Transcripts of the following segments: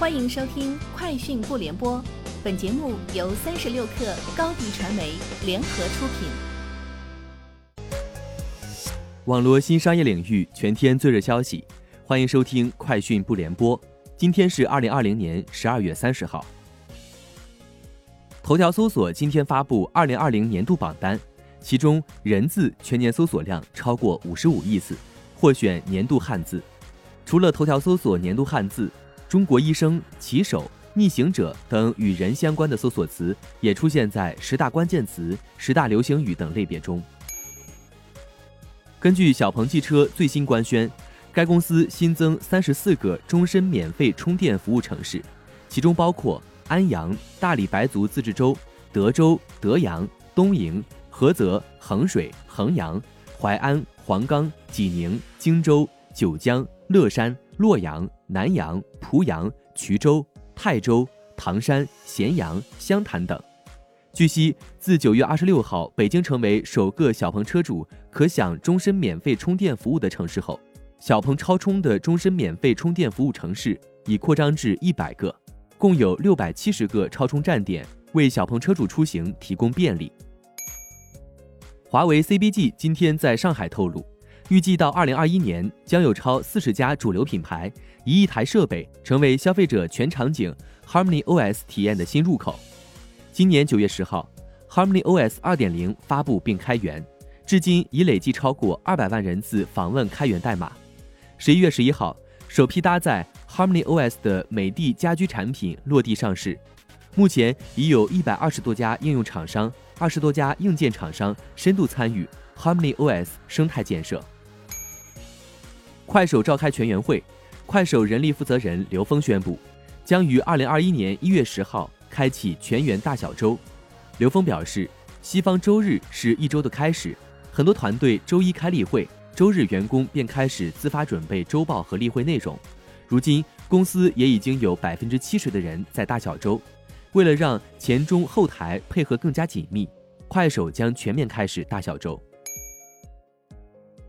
欢迎收听《快讯不联播》，本节目由三十六克高低传媒联合出品。网络新商业领域全天最热消息，欢迎收听《快讯不联播》。今天是二零二零年十二月三十号。头条搜索今天发布二零二零年度榜单，其中“人”字全年搜索量超过五十五亿次，获选年度汉字。除了头条搜索年度汉字。中国医生、骑手、逆行者等与人相关的搜索词也出现在十大关键词、十大流行语等类别中。根据小鹏汽车最新官宣，该公司新增三十四个终身免费充电服务城市，其中包括安阳、大理白族自治州、德州、德阳、东营、菏泽、衡水、衡阳、淮安、黄冈、济宁、荆州、九江、乐山。洛阳、南阳、濮阳、衢州、泰州、唐山、咸阳、湘潭等。据悉，自九月二十六号北京成为首个小鹏车主可享终身免费充电服务的城市后，小鹏超充的终身免费充电服务城市已扩张至一百个，共有六百七十个超充站点，为小鹏车主出行提供便利。华为 CBG 今天在上海透露。预计到二零二一年，将有超四十家主流品牌、一亿台设备成为消费者全场景 Harmony OS 体验的新入口。今年九月十号，Harmony OS 二点零发布并开源，至今已累计超过二百万人次访问开源代码。十一月十一号，首批搭载 Harmony OS 的美的家居产品落地上市，目前已有一百二十多家应用厂商、二十多家硬件厂商深度参与 Harmony OS 生态建设。快手召开全员会，快手人力负责人刘峰宣布，将于二零二一年一月十号开启全员大小周。刘峰表示，西方周日是一周的开始，很多团队周一开例会，周日员工便开始自发准备周报和例会内容。如今公司也已经有百分之七十的人在大小周。为了让前中后台配合更加紧密，快手将全面开始大小周。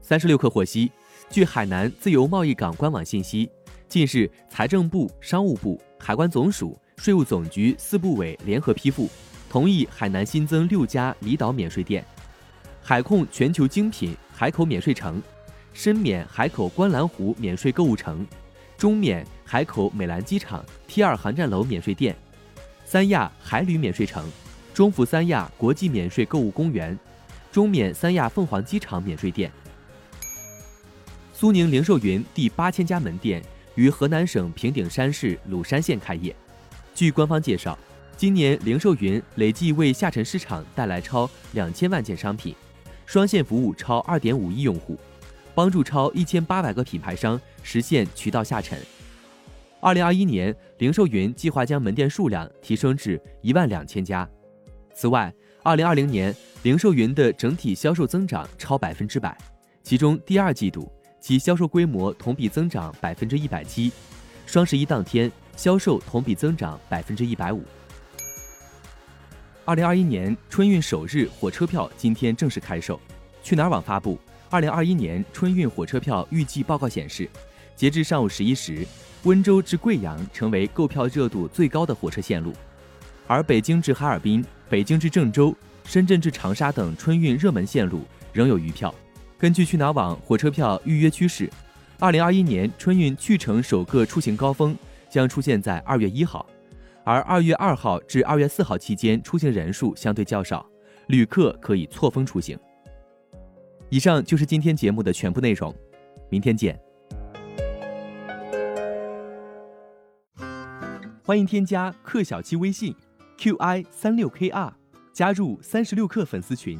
三十六氪获悉。据海南自由贸易港官网信息，近日财政部、商务部、海关总署、税务总局四部委联合批复，同意海南新增六家离岛免税店：海控全球精品海口免税城、深免海口观澜湖免税购物城、中免海口美兰机场 T 二航站楼免税店、三亚海旅免税城、中孚三亚国际免税购物公园、中免三亚凤凰机场免税店。苏宁零售云第八千家门店于河南省平顶山市鲁山县开业。据官方介绍，今年零售云累计为下沉市场带来超两千万件商品，双线服务超二点五亿用户，帮助超一千八百个品牌商实现渠道下沉。二零二一年，零售云计划将门店数量提升至一万两千家。此外，二零二零年零售云的整体销售增长超百分之百，其中第二季度。其销售规模同比增长百分之一百七，双十一当天销售同比增长百分之一百五。二零二一年春运首日火车票今天正式开售。去哪儿网发布二零二一年春运火车票预计报告显示，截至上午十一时，温州至贵阳成为购票热度最高的火车线路，而北京至哈尔滨、北京至郑州、深圳至长沙等春运热门线路仍有余票。根据去哪网火车票预约趋势，二零二一年春运去程首个出行高峰将出现在二月一号，而二月二号至二月四号期间出行人数相对较少，旅客可以错峰出行。以上就是今天节目的全部内容，明天见。欢迎添加克小七微信，qi 三六 kr，加入三十六氪粉丝群。